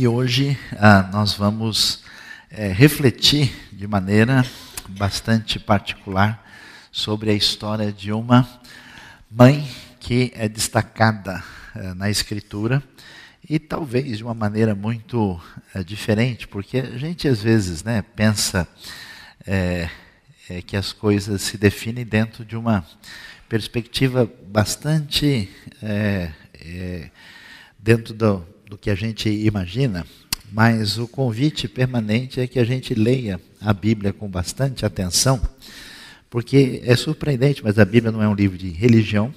E hoje ah, nós vamos é, refletir de maneira bastante particular sobre a história de uma mãe que é destacada é, na Escritura e talvez de uma maneira muito é, diferente, porque a gente às vezes né, pensa que as coisas se definem dentro de uma perspectiva bastante dentro do do que a gente imagina, mas o convite permanente é que a gente leia a Bíblia com bastante atenção, porque é surpreendente, mas a Bíblia não é um livro de religião,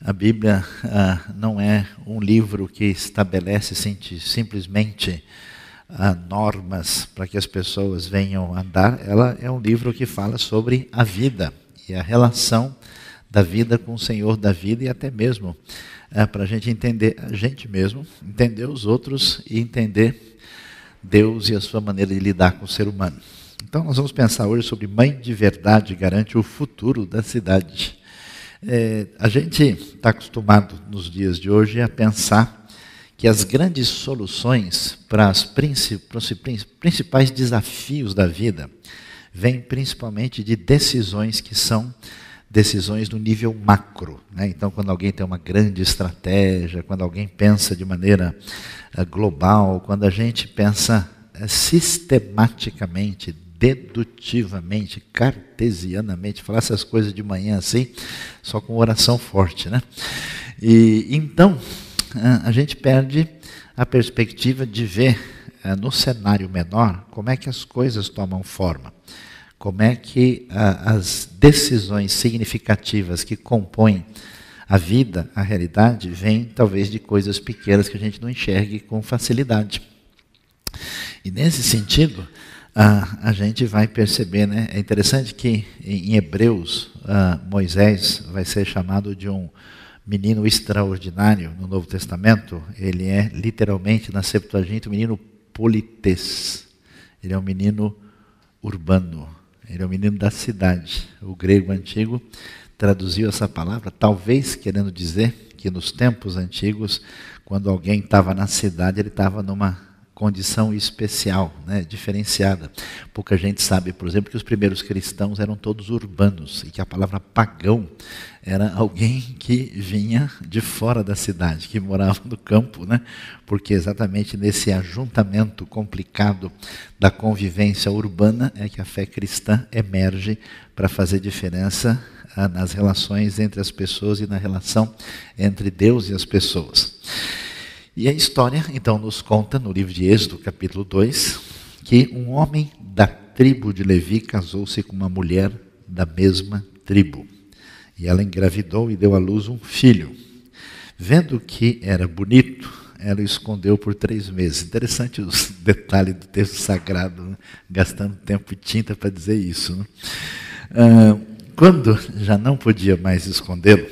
a Bíblia ah, não é um livro que estabelece simplesmente ah, normas para que as pessoas venham andar, ela é um livro que fala sobre a vida e a relação da vida com o Senhor da vida e até mesmo é, para a gente entender a gente mesmo, entender os outros e entender Deus e a sua maneira de lidar com o ser humano. Então, nós vamos pensar hoje sobre Mãe de Verdade garante o futuro da cidade. É, a gente está acostumado nos dias de hoje a pensar que as grandes soluções para os principais desafios da vida vêm principalmente de decisões que são decisões no nível macro. Né? Então, quando alguém tem uma grande estratégia, quando alguém pensa de maneira uh, global, quando a gente pensa uh, sistematicamente, dedutivamente, cartesianamente, falar essas coisas de manhã assim, só com oração forte. Né? E então, uh, a gente perde a perspectiva de ver no cenário menor como é que as coisas tomam forma como é que ah, as decisões significativas que compõem a vida, a realidade, vêm talvez de coisas pequenas que a gente não enxergue com facilidade. E nesse sentido, ah, a gente vai perceber, né? É interessante que em Hebreus, ah, Moisés vai ser chamado de um menino extraordinário no Novo Testamento. Ele é literalmente na Septuaginta um menino polites. Ele é um menino urbano ele é o menino da cidade. O grego antigo traduziu essa palavra, talvez querendo dizer que nos tempos antigos, quando alguém estava na cidade, ele estava numa condição especial, né, diferenciada. Pouca gente sabe, por exemplo, que os primeiros cristãos eram todos urbanos e que a palavra pagão era alguém que vinha de fora da cidade, que morava no campo, né? Porque exatamente nesse ajuntamento complicado da convivência urbana é que a fé cristã emerge para fazer diferença ah, nas relações entre as pessoas e na relação entre Deus e as pessoas. E a história, então, nos conta, no livro de Êxodo, capítulo 2, que um homem da tribo de Levi casou-se com uma mulher da mesma tribo. E ela engravidou e deu à luz um filho. Vendo que era bonito, ela o escondeu por três meses. Interessante os detalhes do texto sagrado, né? gastando tempo e tinta para dizer isso. Né? Ah, quando já não podia mais escondê-lo,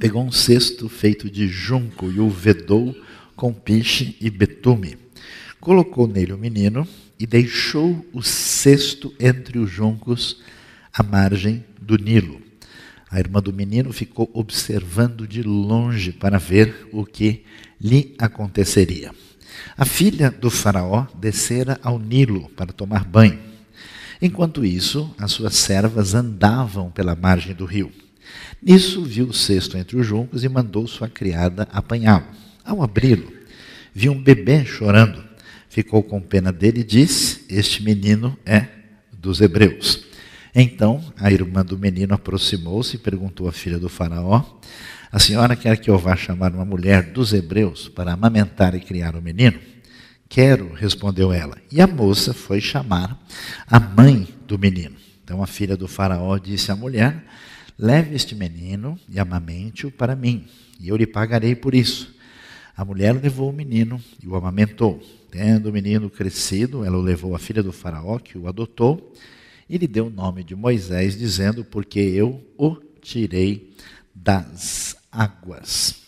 pegou um cesto feito de junco e o vedou com piche e betume. Colocou nele o menino e deixou o cesto entre os juncos à margem do Nilo. A irmã do menino ficou observando de longe para ver o que lhe aconteceria. A filha do Faraó descera ao Nilo para tomar banho. Enquanto isso, as suas servas andavam pela margem do rio. Nisso viu o cesto entre os juncos e mandou sua criada apanhá-lo. Ao abri-lo, viu um bebê chorando. Ficou com pena dele e disse: Este menino é dos hebreus. Então a irmã do menino aproximou-se e perguntou à filha do Faraó: A senhora quer que eu vá chamar uma mulher dos hebreus para amamentar e criar o menino? Quero, respondeu ela. E a moça foi chamar a mãe do menino. Então a filha do Faraó disse à mulher: Leve este menino e amamente-o para mim, e eu lhe pagarei por isso. A mulher levou o menino e o amamentou. Tendo o menino crescido, ela o levou à filha do faraó, que o adotou, e lhe deu o nome de Moisés, dizendo: Porque eu o tirei das águas.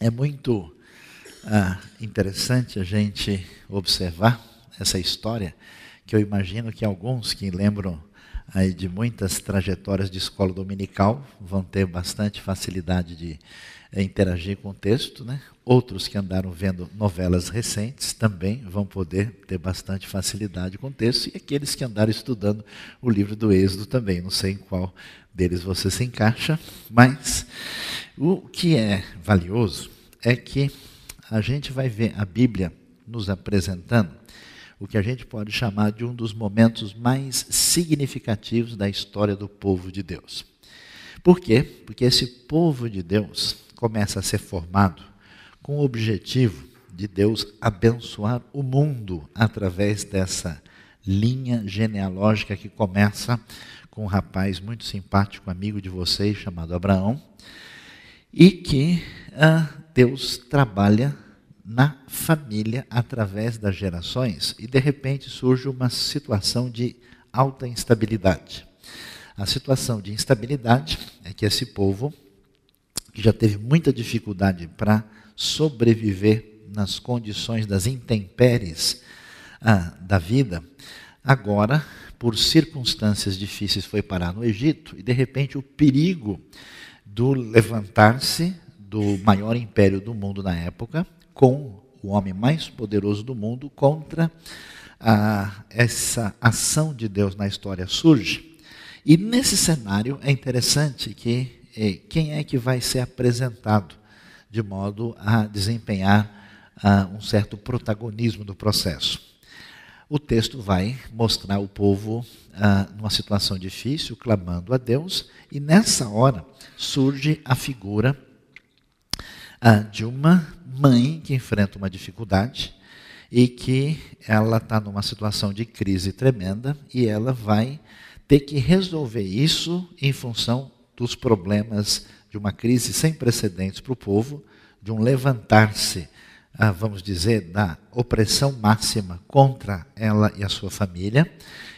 É muito ah, interessante a gente observar essa história, que eu imagino que alguns que lembram aí de muitas trajetórias de escola dominical vão ter bastante facilidade de interagir com o texto, né? Outros que andaram vendo novelas recentes também vão poder ter bastante facilidade com o texto, e aqueles que andaram estudando o livro do Êxodo também. Não sei em qual deles você se encaixa, mas o que é valioso é que a gente vai ver a Bíblia nos apresentando o que a gente pode chamar de um dos momentos mais significativos da história do povo de Deus. Por quê? Porque esse povo de Deus começa a ser formado com o objetivo de Deus abençoar o mundo através dessa linha genealógica que começa com um rapaz muito simpático, amigo de vocês, chamado Abraão, e que ah, Deus trabalha na família através das gerações e de repente surge uma situação de alta instabilidade. A situação de instabilidade é que esse povo, que já teve muita dificuldade para sobreviver nas condições das intempéries ah, da vida, agora, por circunstâncias difíceis, foi parar no Egito e, de repente, o perigo do levantar-se do maior império do mundo na época, com o homem mais poderoso do mundo, contra ah, essa ação de Deus na história surge. E nesse cenário é interessante que quem é que vai ser apresentado de modo a desempenhar uh, um certo protagonismo do processo. O texto vai mostrar o povo uh, numa situação difícil, clamando a Deus, e nessa hora surge a figura uh, de uma mãe que enfrenta uma dificuldade e que ela está numa situação de crise tremenda e ela vai ter que resolver isso em função dos problemas de uma crise sem precedentes para o povo, de um levantar-se, ah, vamos dizer, da opressão máxima contra ela e a sua família,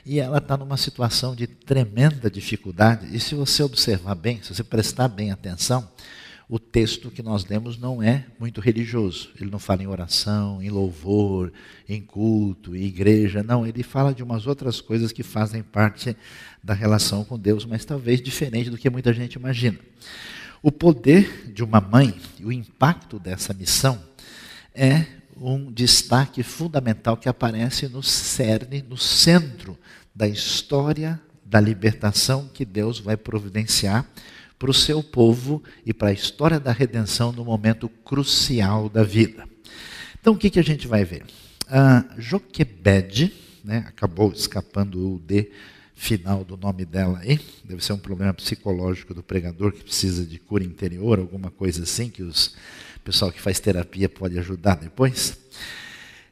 e ela está numa situação de tremenda dificuldade. E se você observar bem, se você prestar bem atenção, o texto que nós lemos não é muito religioso. Ele não fala em oração, em louvor, em culto, em igreja. Não, ele fala de umas outras coisas que fazem parte da relação com Deus, mas talvez diferente do que muita gente imagina. O poder de uma mãe e o impacto dessa missão é um destaque fundamental que aparece no cerne, no centro da história da libertação que Deus vai providenciar para o seu povo e para a história da redenção no momento crucial da vida. Então, o que, que a gente vai ver? A Joquebed, né, acabou escapando o D final do nome dela aí, deve ser um problema psicológico do pregador que precisa de cura interior, alguma coisa assim, que os o pessoal que faz terapia pode ajudar depois.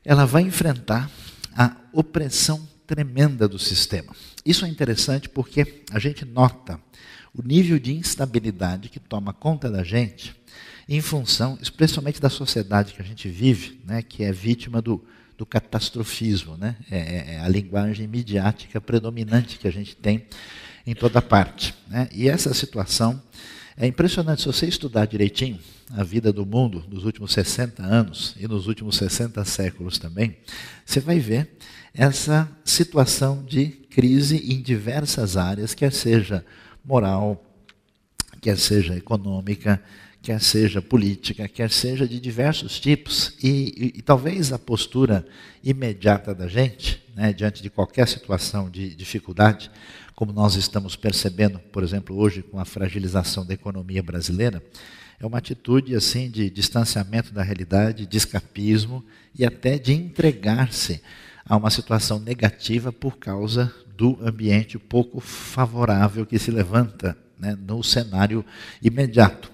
Ela vai enfrentar a opressão tremenda do sistema. Isso é interessante porque a gente nota o nível de instabilidade que toma conta da gente em função, especialmente da sociedade que a gente vive, né, que é vítima do, do catastrofismo, né? É, é, é, a linguagem midiática predominante que a gente tem em toda parte. Né? E essa situação é impressionante. Se você estudar direitinho a vida do mundo nos últimos 60 anos e nos últimos 60 séculos também, você vai ver essa situação de crise em diversas áreas, quer seja moral, quer seja econômica, quer seja política, quer seja de diversos tipos, e, e, e talvez a postura imediata da gente, né, diante de qualquer situação de dificuldade, como nós estamos percebendo, por exemplo, hoje com a fragilização da economia brasileira, é uma atitude assim de distanciamento da realidade, de escapismo e até de entregar-se a uma situação negativa por causa do ambiente pouco favorável que se levanta né, no cenário imediato.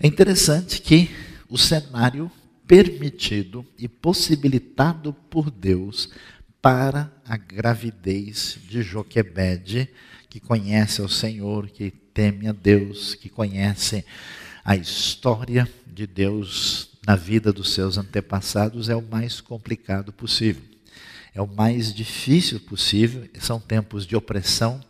É interessante que o cenário permitido e possibilitado por Deus para a gravidez de Joquebede, que conhece o Senhor, que teme a Deus, que conhece a história de Deus na vida dos seus antepassados, é o mais complicado possível é o mais difícil possível, são tempos de opressão,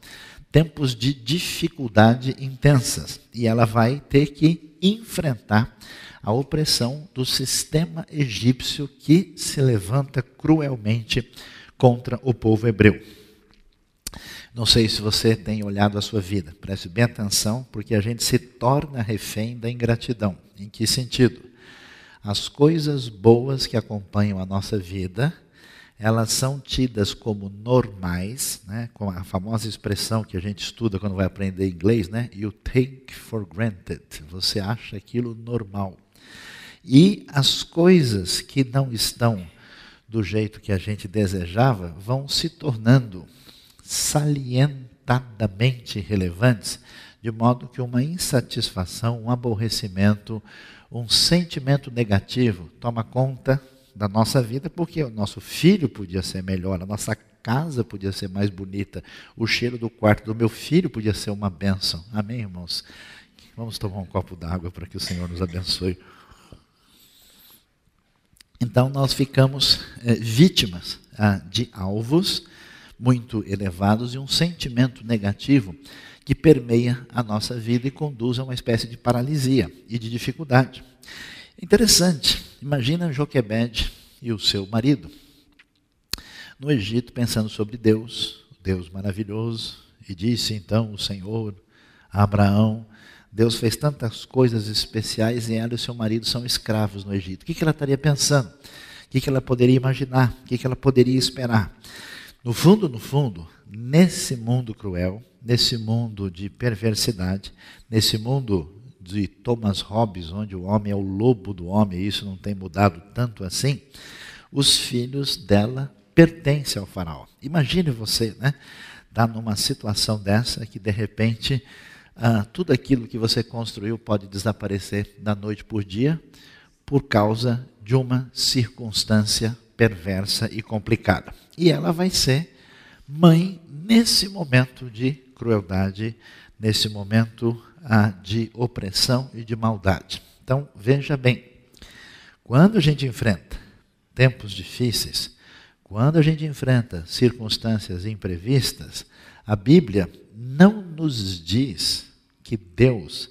tempos de dificuldade intensas. E ela vai ter que enfrentar a opressão do sistema egípcio que se levanta cruelmente contra o povo hebreu. Não sei se você tem olhado a sua vida, preste bem atenção, porque a gente se torna refém da ingratidão. Em que sentido? As coisas boas que acompanham a nossa vida, elas são tidas como normais, né? com a famosa expressão que a gente estuda quando vai aprender inglês, né? You take for granted. Você acha aquilo normal. E as coisas que não estão do jeito que a gente desejava vão se tornando salientadamente relevantes, de modo que uma insatisfação, um aborrecimento, um sentimento negativo toma conta da nossa vida, porque o nosso filho podia ser melhor, a nossa casa podia ser mais bonita, o cheiro do quarto do meu filho podia ser uma bênção. Amém, irmãos? Vamos tomar um copo d'água para que o Senhor nos abençoe. Então, nós ficamos é, vítimas ah, de alvos muito elevados e um sentimento negativo que permeia a nossa vida e conduz a uma espécie de paralisia e de dificuldade. Interessante, imagina Joquebed e o seu marido no Egito pensando sobre Deus, Deus maravilhoso, e disse então o Senhor a Abraão: Deus fez tantas coisas especiais e ela e seu marido são escravos no Egito. O que ela estaria pensando? O que ela poderia imaginar? O que ela poderia esperar? No fundo, no fundo, nesse mundo cruel, nesse mundo de perversidade, nesse mundo de Thomas Hobbes, onde o homem é o lobo do homem, e isso não tem mudado tanto assim, os filhos dela pertencem ao faraó. Imagine você, né? Está numa situação dessa que de repente ah, tudo aquilo que você construiu pode desaparecer da noite por dia por causa de uma circunstância perversa e complicada. E ela vai ser mãe nesse momento de crueldade, nesse momento ah, de opressão e de maldade. Então, veja bem, quando a gente enfrenta tempos difíceis, quando a gente enfrenta circunstâncias imprevistas, a Bíblia não nos diz que Deus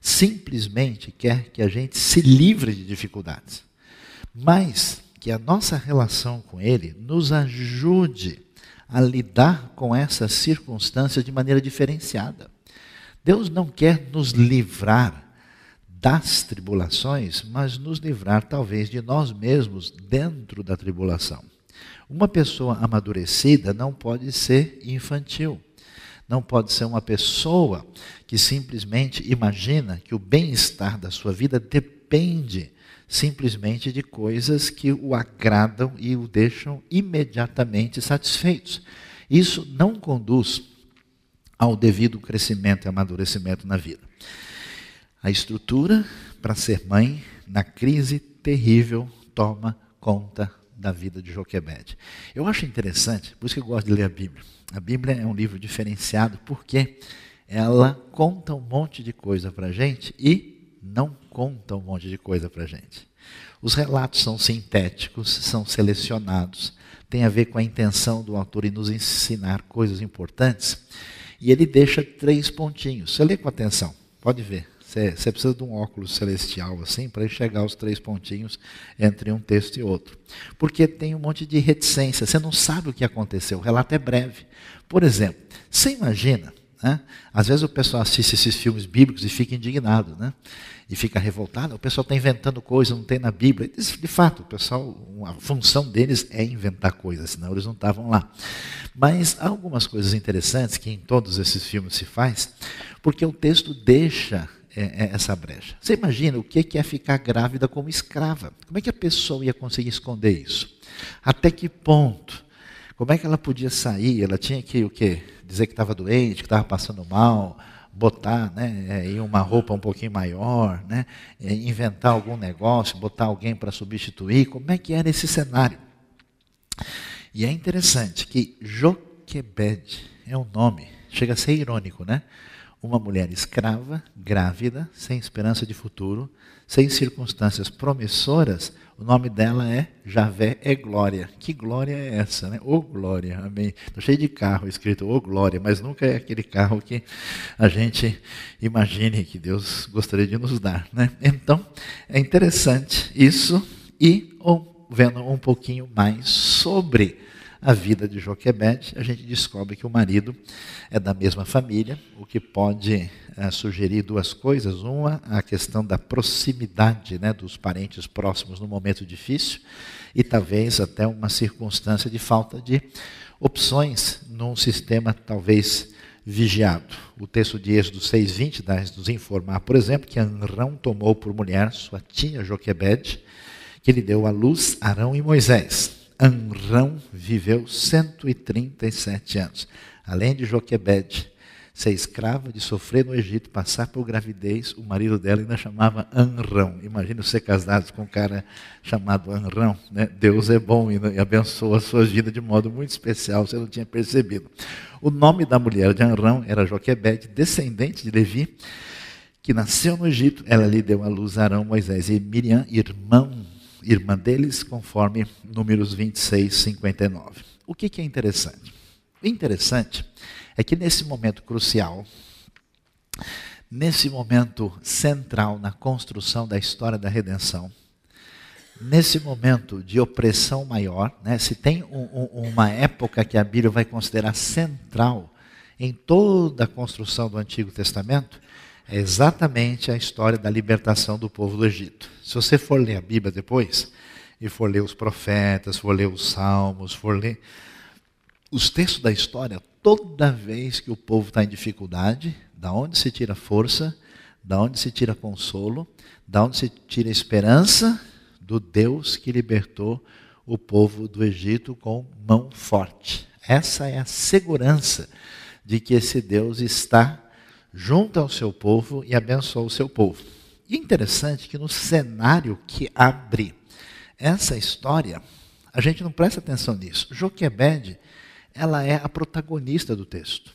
simplesmente quer que a gente se livre de dificuldades mas que a nossa relação com Ele nos ajude a lidar com essas circunstâncias de maneira diferenciada. Deus não quer nos livrar das tribulações, mas nos livrar talvez de nós mesmos dentro da tribulação. Uma pessoa amadurecida não pode ser infantil. Não pode ser uma pessoa que simplesmente imagina que o bem-estar da sua vida depende simplesmente de coisas que o agradam e o deixam imediatamente satisfeitos. Isso não conduz ao devido crescimento e amadurecimento na vida. A estrutura para ser mãe, na crise terrível, toma conta da vida de Joquebed. Eu acho interessante, por isso que eu gosto de ler a Bíblia. A Bíblia é um livro diferenciado porque ela conta um monte de coisa para a gente e não conta um monte de coisa para a gente. Os relatos são sintéticos, são selecionados, tem a ver com a intenção do autor em nos ensinar coisas importantes. E ele deixa três pontinhos. Você lê com atenção, pode ver. Você, você precisa de um óculos celestial assim para enxergar os três pontinhos entre um texto e outro. Porque tem um monte de reticência, você não sabe o que aconteceu, o relato é breve. Por exemplo, você imagina né? Às vezes o pessoal assiste esses filmes bíblicos e fica indignado, né? e fica revoltado. O pessoal está inventando coisas, não tem na Bíblia. De fato, o pessoal, a função deles é inventar coisas, senão eles não estavam lá. Mas há algumas coisas interessantes que em todos esses filmes se faz, porque o texto deixa é, é, essa brecha. Você imagina o que é ficar grávida como escrava? Como é que a pessoa ia conseguir esconder isso? Até que ponto? Como é que ela podia sair? Ela tinha que o quê? dizer que estava doente, que estava passando mal, botar né, é, em uma roupa um pouquinho maior, né, é, inventar algum negócio, botar alguém para substituir. Como é que era esse cenário? E é interessante que Joquebed é um nome, chega a ser irônico, né? Uma mulher escrava, grávida, sem esperança de futuro, sem circunstâncias promissoras, o nome dela é Javé é Glória. Que glória é essa, né? Ô oh, glória, amém. Estou cheio de carro escrito ô oh, glória, mas nunca é aquele carro que a gente imagine que Deus gostaria de nos dar, né? Então, é interessante isso e oh, vendo um pouquinho mais sobre a vida de Joquebede, a gente descobre que o marido é da mesma família, o que pode é, sugerir duas coisas. Uma, a questão da proximidade né, dos parentes próximos no momento difícil, e talvez até uma circunstância de falta de opções num sistema talvez vigiado. O texto de Êxodo 6,20 dá nos informar, por exemplo, que Anrão tomou por mulher sua tia Joquebede, que lhe deu à luz Arão e Moisés. Anrão viveu 137 anos. Além de Joquebede ser escrava, de sofrer no Egito, passar por gravidez, o marido dela ainda chamava Anrão. Imagina você casado com um cara chamado Anrão. Né? Deus é bom e abençoa a sua vida de modo muito especial, você não tinha percebido. O nome da mulher de Anrão era Joquebede, descendente de Levi, que nasceu no Egito. Ela lhe deu à luz Arão, Moisés e Miriam, irmão irmã deles, conforme números 26, 59. O que, que é interessante? O interessante é que nesse momento crucial, nesse momento central na construção da história da redenção, nesse momento de opressão maior, né, se tem um, um, uma época que a Bíblia vai considerar central em toda a construção do Antigo Testamento, é exatamente a história da libertação do povo do Egito. Se você for ler a Bíblia depois, e for ler os profetas, for ler os salmos, for ler os textos da história, toda vez que o povo está em dificuldade, da onde se tira força, da onde se tira consolo, da onde se tira esperança do Deus que libertou o povo do Egito com mão forte. Essa é a segurança de que esse Deus está junto ao seu povo e abençoa o seu povo. E interessante que no cenário que abre essa história, a gente não presta atenção nisso. Joquebede, ela é a protagonista do texto.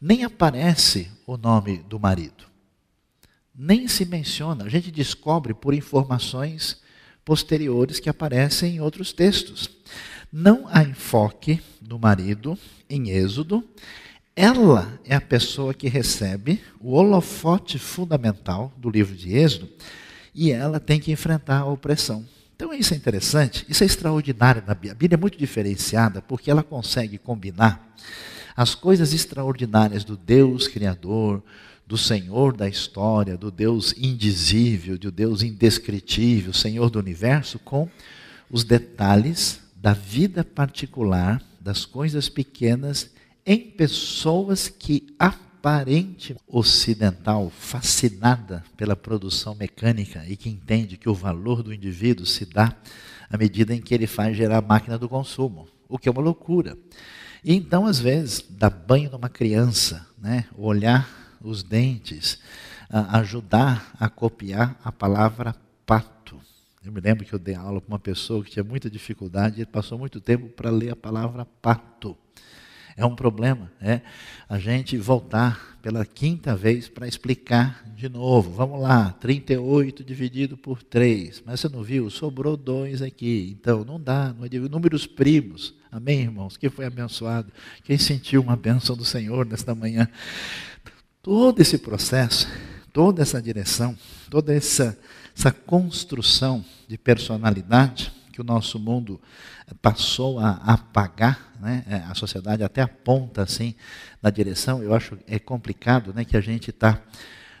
Nem aparece o nome do marido. Nem se menciona. A gente descobre por informações posteriores que aparecem em outros textos. Não há enfoque do marido em Êxodo ela é a pessoa que recebe o holofote fundamental do livro de Êxodo e ela tem que enfrentar a opressão. Então isso é interessante, isso é extraordinário na Bíblia. A Bíblia é muito diferenciada porque ela consegue combinar as coisas extraordinárias do Deus Criador, do Senhor da história, do Deus indizível, do Deus indescritível, Senhor do universo, com os detalhes da vida particular, das coisas pequenas em pessoas que aparente ocidental, fascinada pela produção mecânica e que entende que o valor do indivíduo se dá à medida em que ele faz gerar a máquina do consumo, o que é uma loucura. E então, às vezes, dar banho numa criança, né? olhar os dentes, ajudar a copiar a palavra pato. Eu me lembro que eu dei aula para uma pessoa que tinha muita dificuldade e passou muito tempo para ler a palavra pato. É um problema, é a gente voltar pela quinta vez para explicar de novo. Vamos lá, 38 dividido por 3. Mas você não viu? Sobrou 2 aqui. Então, não dá, não é números primos. Amém, irmãos? Quem foi abençoado? Quem sentiu uma bênção do Senhor nesta manhã? Todo esse processo, toda essa direção, toda essa, essa construção de personalidade que o nosso mundo passou a apagar, né? É, a sociedade até aponta assim na direção. Eu acho é complicado, né, que a gente está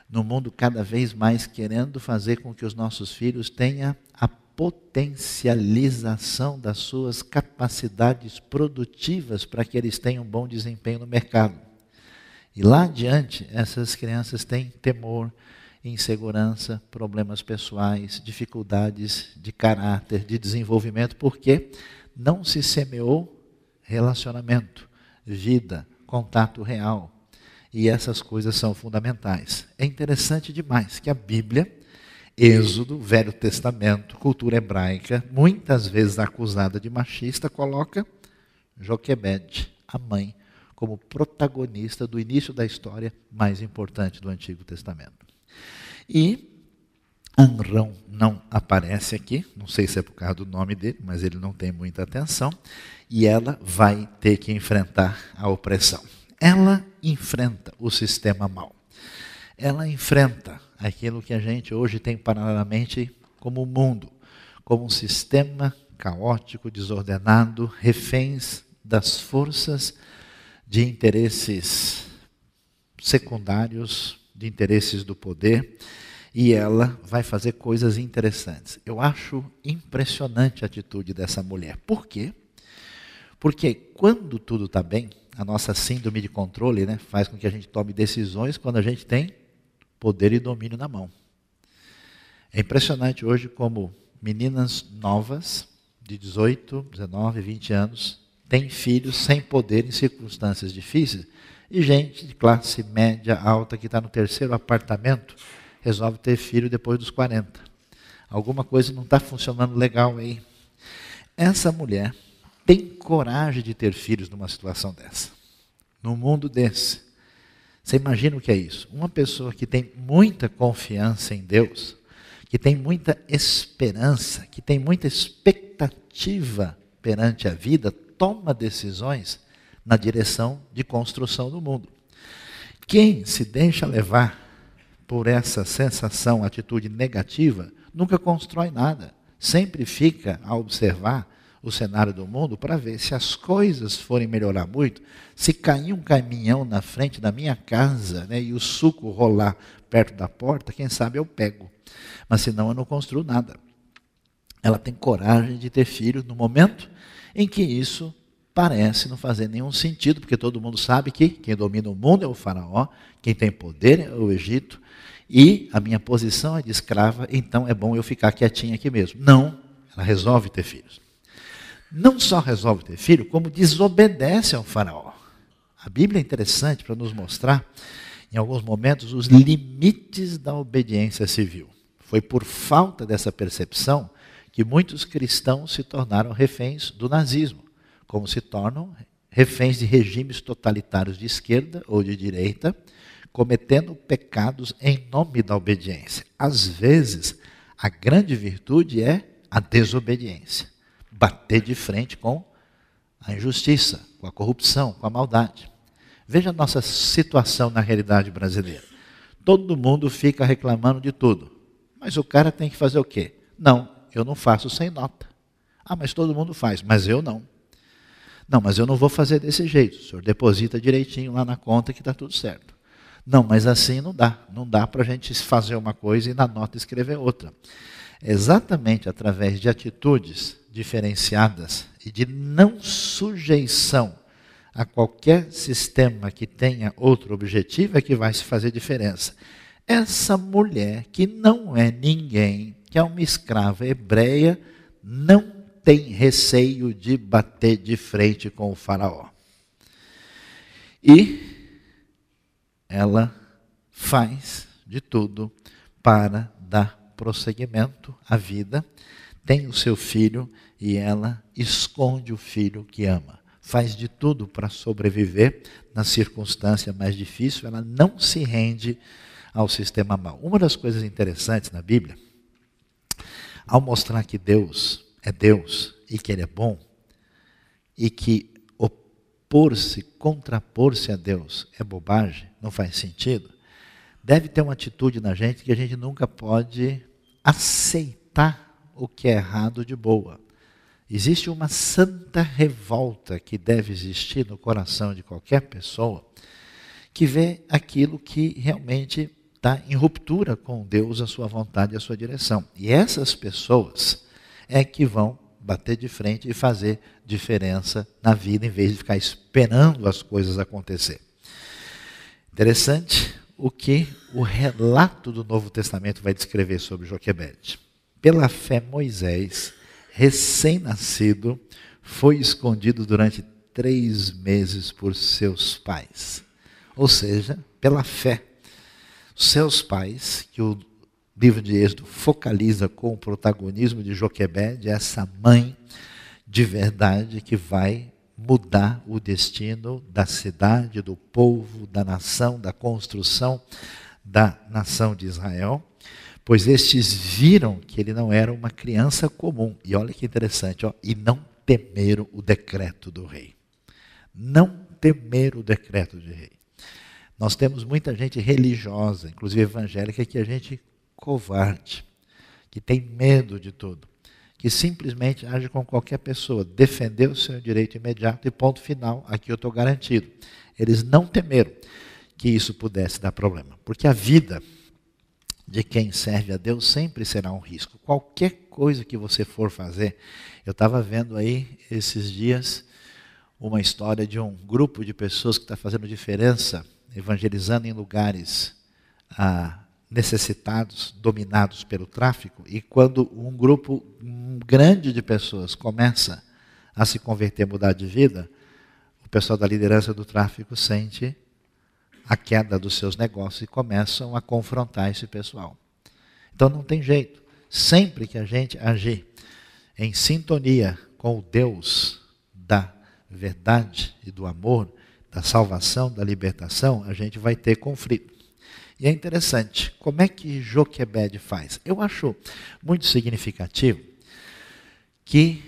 no mundo cada vez mais querendo fazer com que os nossos filhos tenham a potencialização das suas capacidades produtivas para que eles tenham um bom desempenho no mercado. E lá adiante, essas crianças têm temor, insegurança, problemas pessoais, dificuldades de caráter, de desenvolvimento, porque não se semeou relacionamento, vida, contato real. E essas coisas são fundamentais. É interessante demais que a Bíblia, Êxodo, Velho Testamento, cultura hebraica, muitas vezes acusada de machista, coloca Joquebede, a mãe, como protagonista do início da história mais importante do Antigo Testamento. E Anrão não aparece aqui, não sei se é por causa do nome dele, mas ele não tem muita atenção, e ela vai ter que enfrentar a opressão. Ela enfrenta o sistema mau. Ela enfrenta aquilo que a gente hoje tem paralelamente como mundo, como um sistema caótico, desordenado, reféns das forças de interesses secundários, de interesses do poder, e ela vai fazer coisas interessantes. Eu acho impressionante a atitude dessa mulher. Por quê? Porque quando tudo está bem, a nossa síndrome de controle né, faz com que a gente tome decisões quando a gente tem poder e domínio na mão. É impressionante hoje como meninas novas, de 18, 19, 20 anos, têm filhos sem poder em circunstâncias difíceis, e gente de classe média alta que está no terceiro apartamento resolve ter filho depois dos 40. Alguma coisa não está funcionando legal aí. Essa mulher tem coragem de ter filhos numa situação dessa, num mundo desse. Você imagina o que é isso? Uma pessoa que tem muita confiança em Deus, que tem muita esperança, que tem muita expectativa perante a vida, toma decisões na direção de construção do mundo. Quem se deixa levar por essa sensação, atitude negativa, nunca constrói nada. Sempre fica a observar o cenário do mundo para ver se as coisas forem melhorar muito, se cair um caminhão na frente da minha casa né, e o suco rolar perto da porta, quem sabe eu pego mas senão eu não construo nada. Ela tem coragem de ter filhos no momento em que isso parece não fazer nenhum sentido, porque todo mundo sabe que quem domina o mundo é o faraó, quem tem poder é o Egito, e a minha posição é de escrava, então é bom eu ficar quietinha aqui mesmo. Não, ela resolve ter filhos. Não só resolve ter filho, como desobedece ao faraó. A Bíblia é interessante para nos mostrar, em alguns momentos, os limites da obediência civil. Foi por falta dessa percepção que muitos cristãos se tornaram reféns do nazismo, como se tornam reféns de regimes totalitários de esquerda ou de direita, cometendo pecados em nome da obediência. Às vezes, a grande virtude é a desobediência bater de frente com a injustiça, com a corrupção, com a maldade. Veja a nossa situação na realidade brasileira. Todo mundo fica reclamando de tudo. Mas o cara tem que fazer o quê? Não, eu não faço sem nota. Ah, mas todo mundo faz, mas eu não. Não, mas eu não vou fazer desse jeito. O senhor deposita direitinho lá na conta que está tudo certo. Não, mas assim não dá. Não dá para a gente fazer uma coisa e na nota escrever outra. Exatamente através de atitudes diferenciadas e de não sujeição a qualquer sistema que tenha outro objetivo é que vai se fazer diferença. Essa mulher, que não é ninguém, que é uma escrava hebreia, não tem receio de bater de frente com o Faraó. E ela faz de tudo para dar prosseguimento à vida, tem o seu filho e ela esconde o filho que ama. Faz de tudo para sobreviver na circunstância mais difícil, ela não se rende ao sistema mau. Uma das coisas interessantes na Bíblia, ao mostrar que Deus é Deus e que Ele é bom, e que opor-se, contrapor-se a Deus é bobagem, não faz sentido, deve ter uma atitude na gente que a gente nunca pode aceitar o que é errado de boa. Existe uma santa revolta que deve existir no coração de qualquer pessoa que vê aquilo que realmente está em ruptura com Deus, a sua vontade e a sua direção. E essas pessoas é que vão bater de frente e fazer diferença na vida, em vez de ficar esperando as coisas acontecer. Interessante o que o relato do Novo Testamento vai descrever sobre Joquebede. Pela fé, Moisés, recém-nascido, foi escondido durante três meses por seus pais. Ou seja, pela fé, seus pais, que o livro de Êxodo focaliza com o protagonismo de Joquebede, essa mãe de verdade que vai mudar o destino da cidade, do povo, da nação, da construção da nação de Israel, pois estes viram que ele não era uma criança comum. E olha que interessante, ó, e não temeram o decreto do rei. Não temeram o decreto do rei. Nós temos muita gente religiosa, inclusive evangélica, que a gente covarde, que tem medo de tudo, que simplesmente age com qualquer pessoa, defendeu o seu direito imediato e ponto final, aqui eu estou garantido. Eles não temeram que isso pudesse dar problema, porque a vida de quem serve a Deus sempre será um risco. Qualquer coisa que você for fazer, eu estava vendo aí esses dias uma história de um grupo de pessoas que está fazendo diferença, evangelizando em lugares ah, necessitados, dominados pelo tráfico, e quando um grupo grande de pessoas começa a se converter, mudar de vida, o pessoal da liderança do tráfico sente a queda dos seus negócios e começam a confrontar esse pessoal. Então não tem jeito. Sempre que a gente agir em sintonia com o Deus da verdade e do amor, da salvação, da libertação, a gente vai ter conflito. E é interessante, como é que Joquebed faz? Eu acho muito significativo que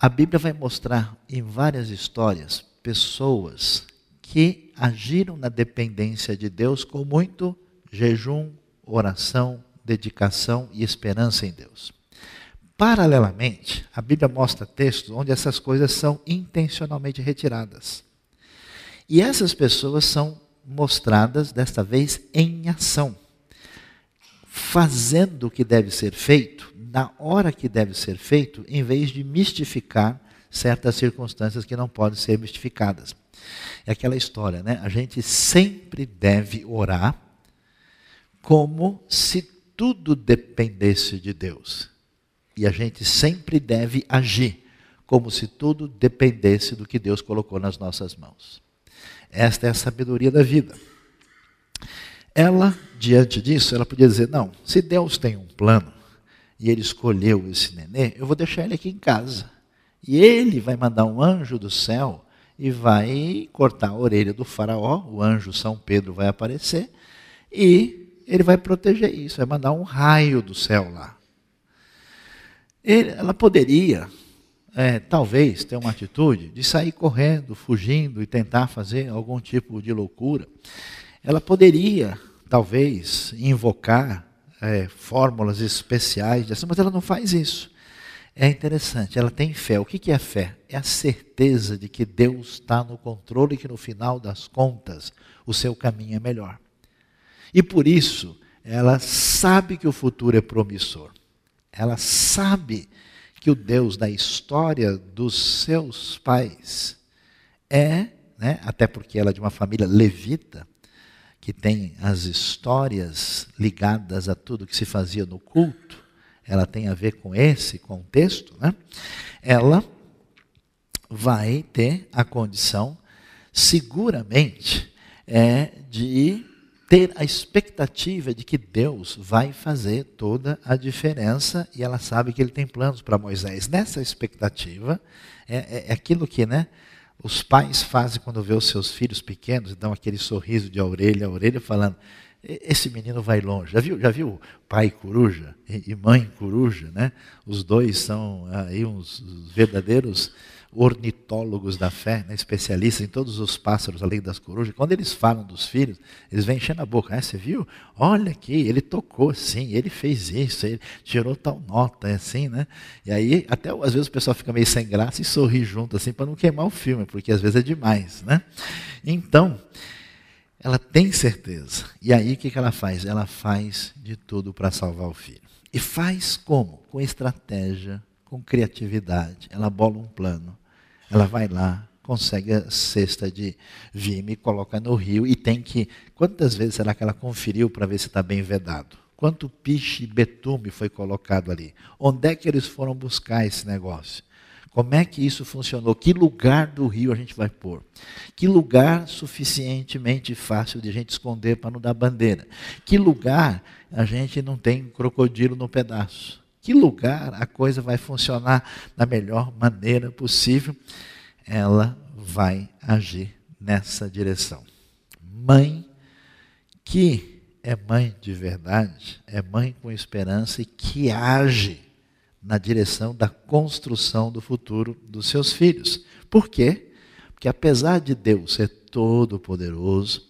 a Bíblia vai mostrar em várias histórias pessoas que agiram na dependência de Deus com muito jejum, oração, dedicação e esperança em Deus. Paralelamente, a Bíblia mostra textos onde essas coisas são intencionalmente retiradas. E essas pessoas são mostradas, desta vez, em ação, fazendo o que deve ser feito, na hora que deve ser feito, em vez de mistificar certas circunstâncias que não podem ser mistificadas. É aquela história, né? A gente sempre deve orar como se tudo dependesse de Deus. E a gente sempre deve agir como se tudo dependesse do que Deus colocou nas nossas mãos. Esta é a sabedoria da vida. Ela, diante disso, ela podia dizer: não, se Deus tem um plano e ele escolheu esse nenê, eu vou deixar ele aqui em casa. E ele vai mandar um anjo do céu e vai cortar a orelha do faraó, o anjo São Pedro vai aparecer e ele vai proteger isso, vai mandar um raio do céu lá. Ele, ela poderia é, talvez ter uma atitude de sair correndo, fugindo e tentar fazer algum tipo de loucura. Ela poderia, talvez, invocar é, fórmulas especiais, mas ela não faz isso. É interessante, ela tem fé. O que é fé? É a certeza de que Deus está no controle e que no final das contas o seu caminho é melhor. E por isso, ela sabe que o futuro é promissor. Ela sabe que o Deus da história dos seus pais é, né, até porque ela é de uma família levita, que tem as histórias ligadas a tudo que se fazia no culto, ela tem a ver com esse contexto, né? ela vai ter a condição, seguramente, é, de ter a expectativa de que Deus vai fazer toda a diferença e ela sabe que ele tem planos para Moisés. Nessa expectativa, é, é, é, aquilo que né, os pais fazem quando vê os seus filhos pequenos e dão aquele sorriso de orelha a orelha, falando: esse menino vai longe. Já viu, já viu pai coruja e mãe coruja, né? Os dois são aí uns verdadeiros ornitólogos da fé, né, especialistas em todos os pássaros além das corujas, quando eles falam dos filhos, eles vêm enchendo a boca. Ah, você viu? Olha aqui, ele tocou assim, ele fez isso, ele tirou tal nota, é assim, né? E aí, até às vezes o pessoal fica meio sem graça e sorri junto, assim, para não queimar o filme, porque às vezes é demais, né? Então, ela tem certeza. E aí o que ela faz? Ela faz de tudo para salvar o filho. E faz como? Com estratégia, com criatividade. Ela bola um plano. Ela vai lá, consegue a cesta de vime, coloca no rio e tem que. Quantas vezes será que ela conferiu para ver se está bem vedado? Quanto piche e betume foi colocado ali? Onde é que eles foram buscar esse negócio? Como é que isso funcionou? Que lugar do rio a gente vai pôr? Que lugar suficientemente fácil de a gente esconder para não dar bandeira? Que lugar a gente não tem crocodilo no pedaço? Que lugar a coisa vai funcionar da melhor maneira possível, ela vai agir nessa direção. Mãe que é mãe de verdade, é mãe com esperança e que age na direção da construção do futuro dos seus filhos. Por quê? Porque apesar de Deus ser todo poderoso,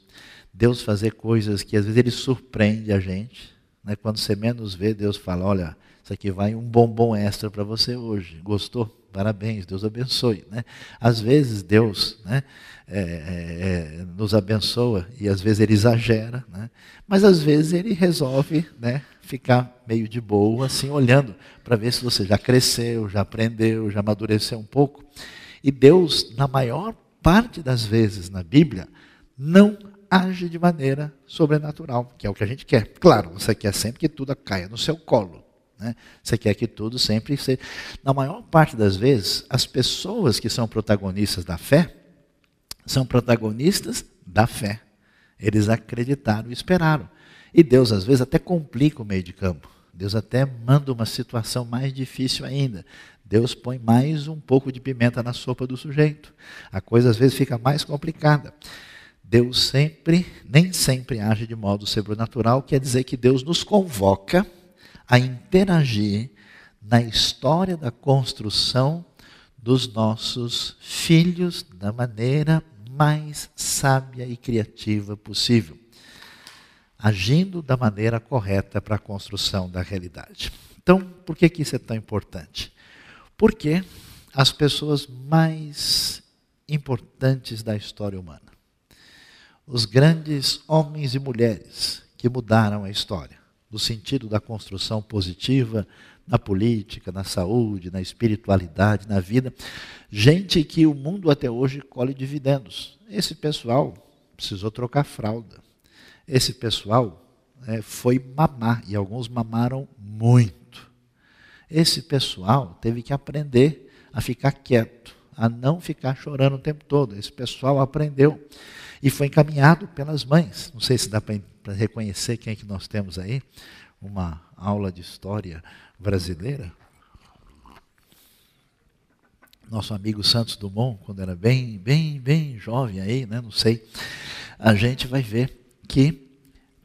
Deus fazer coisas que às vezes ele surpreende a gente, né? quando você menos vê, Deus fala, olha, Isso aqui vai um bombom extra para você hoje. Gostou? Parabéns, Deus abençoe. Né? Às vezes Deus né, é, é, é, nos abençoa e às vezes Ele exagera, né? mas às vezes Ele resolve né, ficar meio de boa, assim, olhando para ver se você já cresceu, já aprendeu, já amadureceu um pouco. E Deus, na maior parte das vezes na Bíblia, não age de maneira sobrenatural, que é o que a gente quer. Claro, você quer sempre que tudo caia no seu colo. Né? Você quer que tudo sempre seja. Na maior parte das vezes, as pessoas que são protagonistas da fé são protagonistas da fé. Eles acreditaram e esperaram. E Deus, às vezes, até complica o meio de campo. Deus até manda uma situação mais difícil ainda. Deus põe mais um pouco de pimenta na sopa do sujeito. A coisa às vezes fica mais complicada. Deus sempre, nem sempre age de modo sobrenatural, quer dizer que Deus nos convoca a interagir na história da construção dos nossos filhos da maneira mais sábia e criativa possível, agindo da maneira correta para a construção da realidade. Então, por que, que isso é tão importante? Porque as pessoas mais importantes da história humana, os grandes homens e mulheres que mudaram a história, no sentido da construção positiva na política, na saúde, na espiritualidade, na vida, gente que o mundo até hoje colhe dividendos. Esse pessoal precisou trocar fralda. Esse pessoal é, foi mamar, e alguns mamaram muito. Esse pessoal teve que aprender a ficar quieto, a não ficar chorando o tempo todo. Esse pessoal aprendeu e foi encaminhado pelas mães. Não sei se dá para reconhecer quem é que nós temos aí, uma aula de história brasileira. Nosso amigo Santos Dumont, quando era bem, bem, bem jovem aí, né, não sei, a gente vai ver que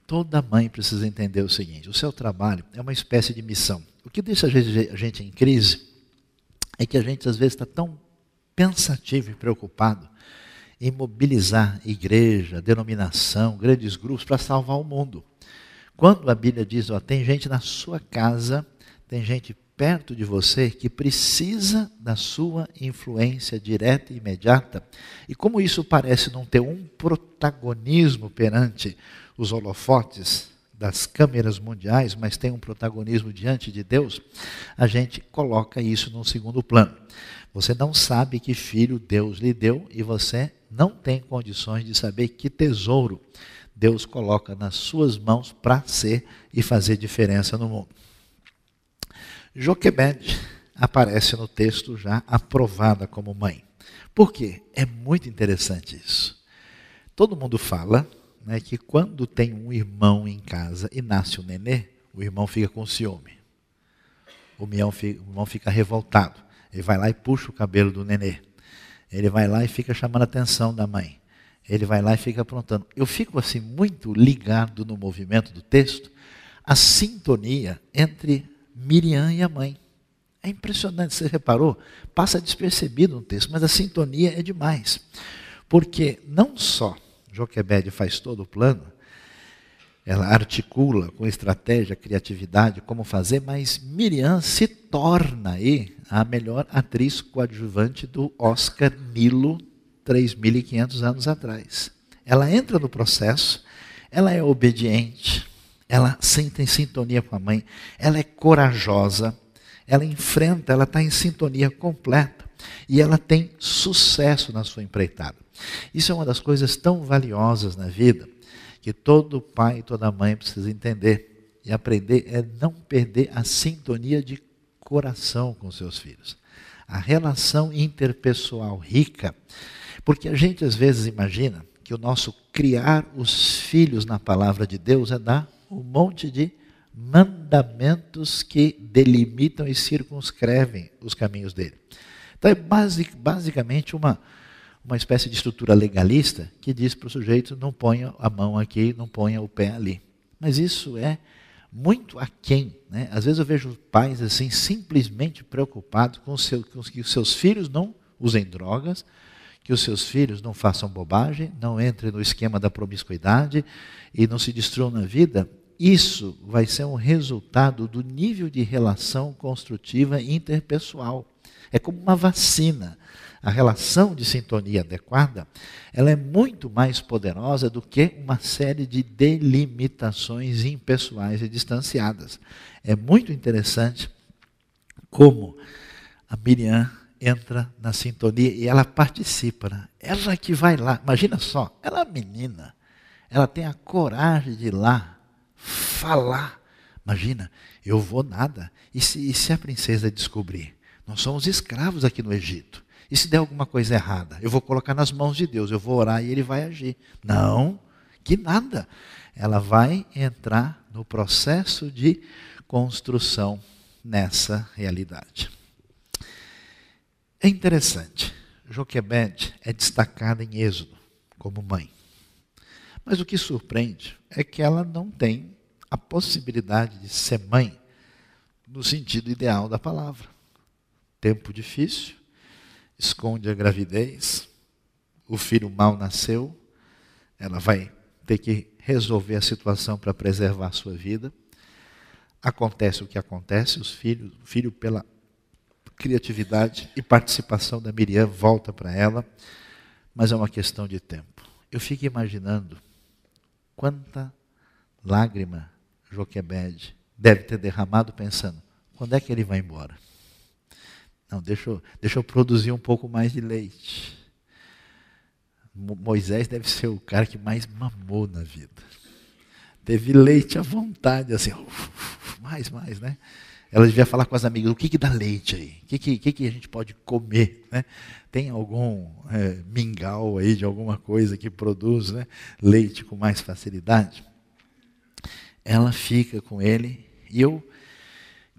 toda mãe precisa entender o seguinte: o seu trabalho é uma espécie de missão. O que deixa a gente em crise é que a gente às vezes está tão pensativo e preocupado em mobilizar igreja, denominação, grandes grupos para salvar o mundo. Quando a Bíblia diz, ó, tem gente na sua casa, tem gente perto de você que precisa da sua influência direta e imediata, e como isso parece não ter um protagonismo perante os holofotes das câmeras mundiais, mas tem um protagonismo diante de Deus, a gente coloca isso num segundo plano. Você não sabe que filho Deus lhe deu e você não tem condições de saber que tesouro Deus coloca nas suas mãos para ser e fazer diferença no mundo. Joquebed aparece no texto já aprovada como mãe. Por quê? É muito interessante isso. Todo mundo fala né, que quando tem um irmão em casa e nasce um nenê, o irmão fica com ciúme. O irmão fica revoltado. Ele vai lá e puxa o cabelo do nenê. Ele vai lá e fica chamando a atenção da mãe. Ele vai lá e fica aprontando. Eu fico assim muito ligado no movimento do texto, a sintonia entre Miriam e a mãe. É impressionante, você reparou? Passa despercebido no texto, mas a sintonia é demais. Porque não só Joquebede faz todo o plano, ela articula com estratégia, criatividade, como fazer, mas Miriam se torna aí a melhor atriz coadjuvante do Oscar Nilo 3.500 anos atrás. Ela entra no processo, ela é obediente, ela sente em sintonia com a mãe, ela é corajosa, ela enfrenta, ela está em sintonia completa e ela tem sucesso na sua empreitada. Isso é uma das coisas tão valiosas na vida que todo pai e toda mãe precisa entender e aprender é não perder a sintonia de coração com seus filhos. A relação interpessoal rica, porque a gente às vezes imagina que o nosso criar os filhos na palavra de Deus é dar um monte de mandamentos que delimitam e circunscrevem os caminhos dele. Então é basic, basicamente uma uma espécie de estrutura legalista que diz para o sujeito não ponha a mão aqui, não ponha o pé ali. Mas isso é muito aquém. Né? Às vezes eu vejo pais assim simplesmente preocupados com, seu, com que os seus filhos não usem drogas, que os seus filhos não façam bobagem, não entrem no esquema da promiscuidade e não se destruam na vida. isso vai ser um resultado do nível de relação construtiva interpessoal. É como uma vacina. A relação de sintonia adequada, ela é muito mais poderosa do que uma série de delimitações impessoais e distanciadas. É muito interessante como a Miriam entra na sintonia e ela participa. Né? Ela que vai lá, imagina só, ela é menina, ela tem a coragem de ir lá falar. Imagina, eu vou nada. E se, e se a princesa descobrir? Nós somos escravos aqui no Egito. E se der alguma coisa errada? Eu vou colocar nas mãos de Deus, eu vou orar e ele vai agir. Não, que nada. Ela vai entrar no processo de construção nessa realidade. É interessante. Joquebed é destacada em Êxodo como mãe. Mas o que surpreende é que ela não tem a possibilidade de ser mãe no sentido ideal da palavra. Tempo difícil, esconde a gravidez, o filho mal nasceu, ela vai ter que resolver a situação para preservar a sua vida. Acontece o que acontece, os filhos, o filho pela criatividade e participação da Miriam volta para ela, mas é uma questão de tempo. Eu fico imaginando quanta lágrima Joquebed deve ter derramado pensando, quando é que ele vai embora? Não, deixa eu, deixa eu produzir um pouco mais de leite. Moisés deve ser o cara que mais mamou na vida. Teve leite à vontade, assim, mais, mais, né? Ela devia falar com as amigas, o que, que dá leite aí? O que, que, que, a gente pode comer? Né? Tem algum é, mingau aí de alguma coisa que produz né, leite com mais facilidade? Ela fica com ele e eu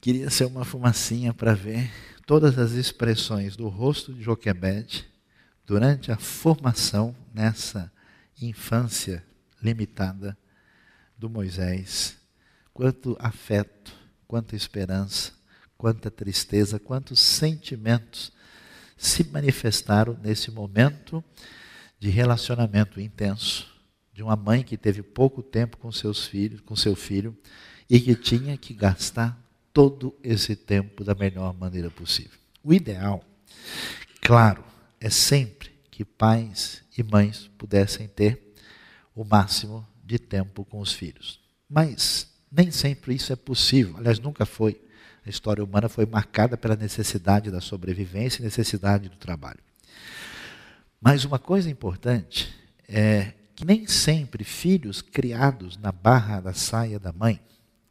queria ser uma fumacinha para ver todas as expressões do rosto de Joquebed durante a formação nessa infância limitada do Moisés. Quanto afeto, quanta esperança, quanta tristeza, quantos sentimentos se manifestaram nesse momento de relacionamento intenso de uma mãe que teve pouco tempo com seus filhos, com seu filho e que tinha que gastar todo esse tempo da melhor maneira possível. O ideal, claro, é sempre que pais e mães pudessem ter o máximo de tempo com os filhos. Mas nem sempre isso é possível. Aliás, nunca foi. A história humana foi marcada pela necessidade da sobrevivência e necessidade do trabalho. Mas uma coisa importante é que nem sempre filhos criados na barra da saia da mãe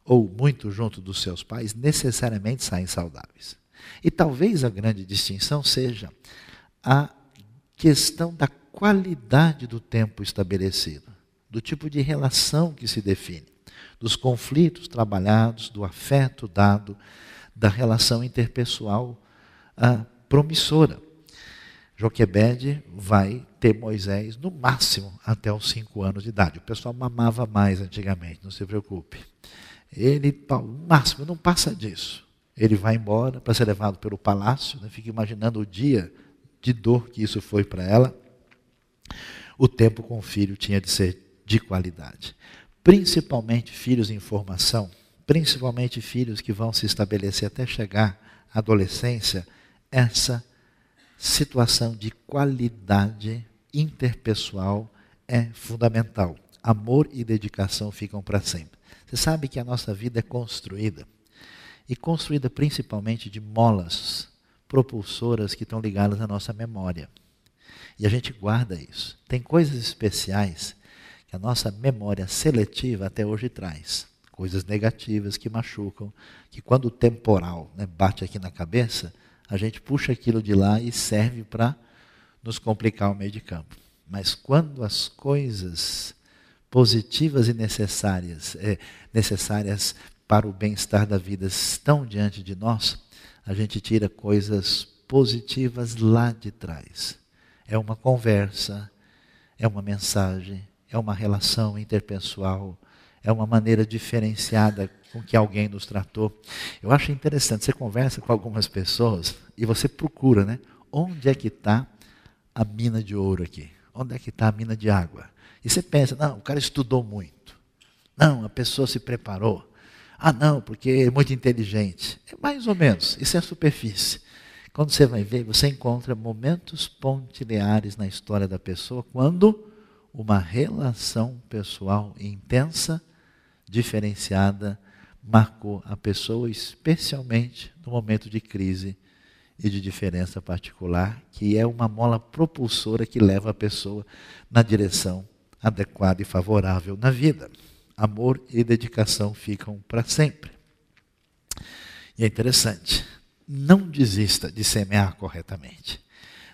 ou muito junto dos seus pais necessariamente saem saudáveis. E talvez a grande distinção seja a questão da qualidade do tempo estabelecido, do tipo de relação que se define, dos conflitos trabalhados, do afeto dado, da relação interpessoal ah, promissora. Joquebede vai ter Moisés no máximo até os cinco anos de idade. O pessoal mamava mais antigamente, não se preocupe. Ele, no máximo, não passa disso. Ele vai embora para ser levado pelo palácio. Né? Fica imaginando o dia de dor que isso foi para ela. O tempo com o filho tinha de ser de qualidade. Principalmente filhos em formação, principalmente filhos que vão se estabelecer até chegar à adolescência, essa situação de qualidade interpessoal é fundamental. Amor e dedicação ficam para sempre. Você sabe que a nossa vida é construída e construída principalmente de molas propulsoras que estão ligadas à nossa memória. E a gente guarda isso. Tem coisas especiais que a nossa memória seletiva até hoje traz. Coisas negativas que machucam, que quando o temporal né, bate aqui na cabeça, a gente puxa aquilo de lá e serve para nos complicar o meio de campo. Mas quando as coisas positivas e necessárias, é, necessárias para o bem-estar da vida estão diante de nós, a gente tira coisas positivas lá de trás. É uma conversa, é uma mensagem, é uma relação interpessoal, é uma maneira diferenciada com que alguém nos tratou. Eu acho interessante, você conversa com algumas pessoas e você procura, né? Onde é que está a mina de ouro aqui? Onde é que está a mina de água? E você pensa, não, o cara estudou muito. Não, a pessoa se preparou. Ah, não, porque é muito inteligente. É mais ou menos, isso é a superfície. Quando você vai ver, você encontra momentos pontilhares na história da pessoa quando uma relação pessoal intensa, diferenciada, marcou a pessoa, especialmente no momento de crise e de diferença particular, que é uma mola propulsora que leva a pessoa na direção adequada e favorável na vida. Amor e dedicação ficam para sempre. E é interessante, não desista de semear corretamente.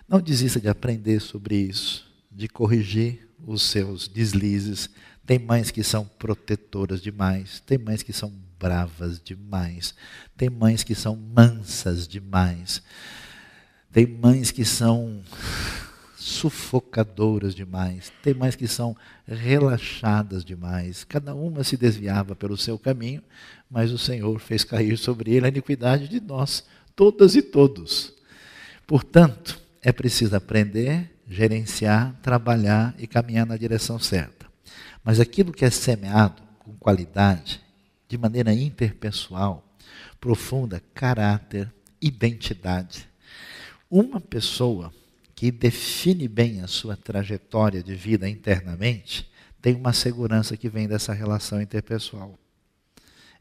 Não desista de aprender sobre isso, de corrigir os seus deslizes. Tem mães que são protetoras demais, tem mães que são bravas demais, tem mães que são mansas demais, tem mães que são sufocadoras demais, tem mães que são relaxadas demais. Cada uma se desviava pelo seu caminho, mas o Senhor fez cair sobre ele a iniquidade de nós, todas e todos. Portanto, é preciso aprender gerenciar, trabalhar e caminhar na direção certa. Mas aquilo que é semeado com qualidade, de maneira interpessoal, profunda, caráter, identidade. Uma pessoa que define bem a sua trajetória de vida internamente tem uma segurança que vem dessa relação interpessoal.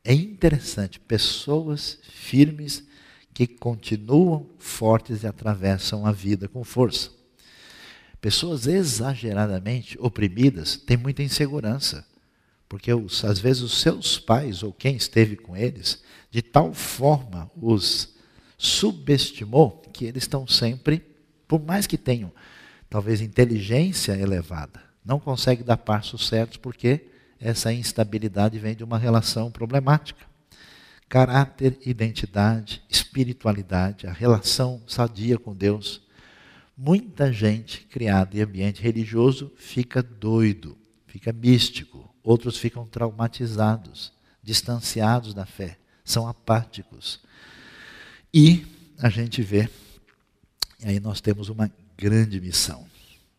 É interessante, pessoas firmes que continuam fortes e atravessam a vida com força. Pessoas exageradamente oprimidas têm muita insegurança, porque os, às vezes os seus pais ou quem esteve com eles, de tal forma os subestimou que eles estão sempre, por mais que tenham talvez inteligência elevada, não conseguem dar passos certos porque essa instabilidade vem de uma relação problemática. Caráter, identidade, espiritualidade, a relação sadia com Deus Muita gente criada em ambiente religioso fica doido, fica místico. Outros ficam traumatizados, distanciados da fé, são apáticos. E a gente vê, e aí nós temos uma grande missão.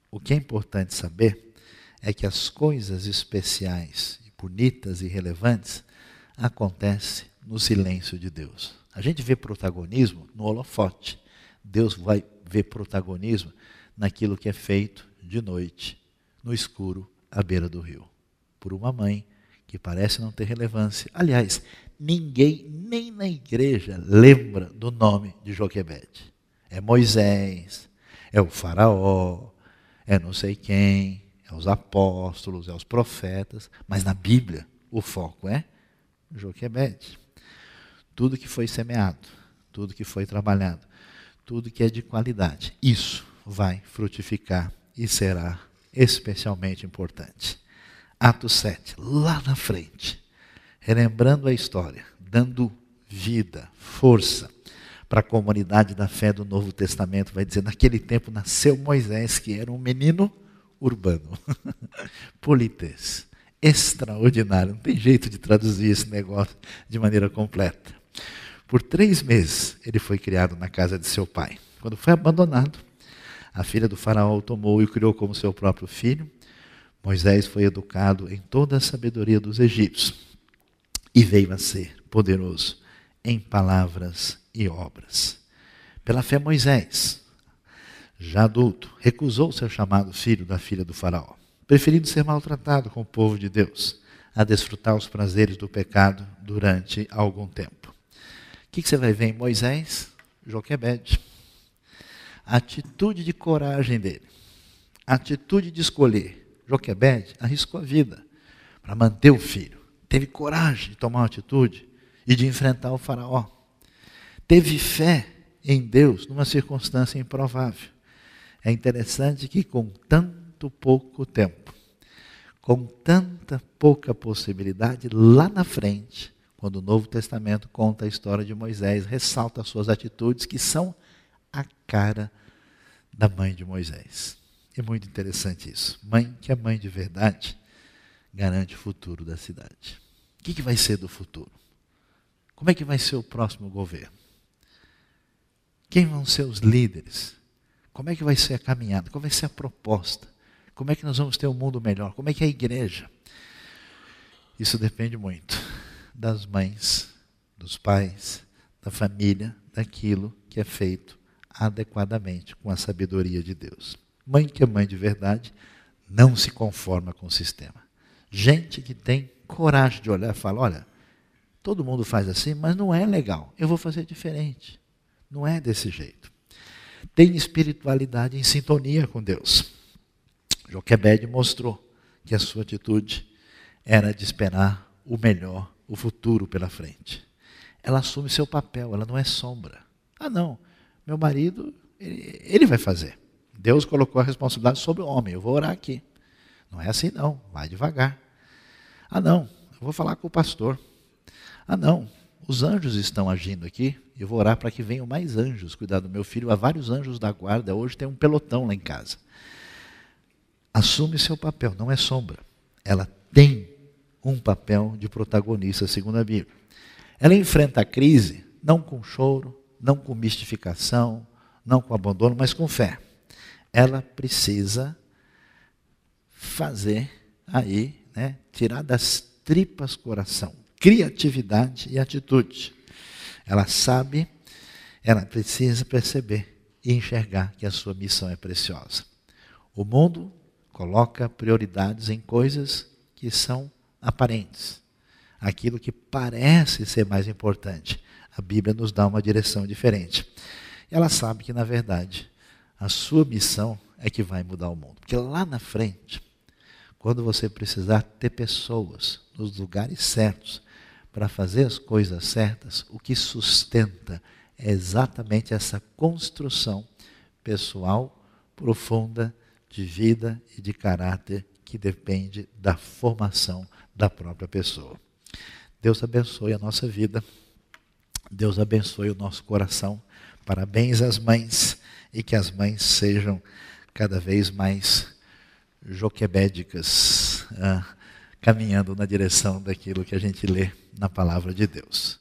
O que é importante saber é que as coisas especiais, bonitas e relevantes acontecem no silêncio de Deus. A gente vê protagonismo no holofote. Deus vai ver protagonismo naquilo que é feito de noite, no escuro, à beira do rio. Por uma mãe que parece não ter relevância. Aliás, ninguém, nem na igreja, lembra do nome de Joquebede. É Moisés, é o faraó, é não sei quem, é os apóstolos, é os profetas, mas na Bíblia o foco é Joquebede. Tudo que foi semeado, tudo que foi trabalhado, tudo que é de qualidade. Isso vai frutificar e será especialmente importante. Ato 7, lá na frente, relembrando a história, dando vida, força para a comunidade da fé do Novo Testamento, vai dizer: naquele tempo nasceu Moisés, que era um menino urbano, politês, extraordinário. Não tem jeito de traduzir esse negócio de maneira completa. Por três meses ele foi criado na casa de seu pai. Quando foi abandonado, a filha do faraó o tomou e o criou como seu próprio filho. Moisés foi educado em toda a sabedoria dos egípcios e veio a ser poderoso em palavras e obras. Pela fé, Moisés, já adulto, recusou ser chamado filho da filha do faraó, preferindo ser maltratado com o povo de Deus, a desfrutar os prazeres do pecado durante algum tempo. O que, você vai ver em Moisés? Joquebede. A atitude de coragem dele. A atitude de escolher. Joquebede arriscou a vida para manter o filho. Teve coragem de tomar uma atitude e de enfrentar o faraó. Teve fé em Deus numa circunstância improvável. É interessante que com tanto pouco tempo, com tanta pouca possibilidade, lá na frente, quando o Novo Testamento conta a história de Moisés, ressalta as suas atitudes que são a cara da mãe de Moisés. É muito interessante isso. Mãe que é mãe de verdade garante o futuro da cidade. O que, que vai ser do futuro? Como é que vai ser o próximo governo? Quem vão ser os líderes? Como é que vai ser a caminhada? Como vai ser a proposta? Como é que nós vamos ter um mundo melhor? Como é que é a igreja? Isso depende muito das mães, dos pais, da família, daquilo que é feito adequadamente com a sabedoria de Deus. Mãe que é mãe de verdade não se conforma com o sistema. Gente que tem coragem de olhar e falar: olha, todo mundo faz assim, mas não é legal, eu vou fazer diferente. Não é desse jeito. Tem espiritualidade em sintonia com Deus. Joquebed mostrou que a sua atitude era de esperar o melhor, o futuro pela frente. Ela assume seu papel, ela não é sombra. Ah, não, meu marido, ele, ele vai fazer. Deus colocou a responsabilidade sobre o homem, eu vou orar aqui. Não é assim, não, vai devagar. Ah, não, eu vou falar com o pastor. Ah, não, os anjos estão agindo aqui, eu vou orar para que venham mais anjos cuidar do meu filho. Há vários anjos da guarda, hoje tem um pelotão lá em casa. Assume seu papel, não é sombra. Ela tem um papel de protagonista, segundo a Bíblia. Ela enfrenta a crise não com choro, não com mistificação, não com abandono, mas com fé. Ela precisa fazer aí, né, tirar das tripas coração, criatividade e atitude. Ela sabe, ela precisa perceber e enxergar que a sua missão é preciosa. O mundo coloca prioridades em coisas que são aparentes, aquilo que parece ser mais importante. A Bíblia nos dá uma direção diferente. Ela sabe que, na verdade, a sua missão é que vai mudar o mundo. Porque lá na frente, quando você precisar ter pessoas nos lugares certos para fazer as coisas certas, o que sustenta é exatamente essa construção pessoal profunda de vida e de caráter que depende da formação da própria pessoa. Deus abençoe a nossa vida. Deus abençoe o nosso coração. Parabéns às mães e que as mães sejam cada vez mais joquebédicas, ah, caminhando na direção daquilo que a gente lê na palavra de Deus.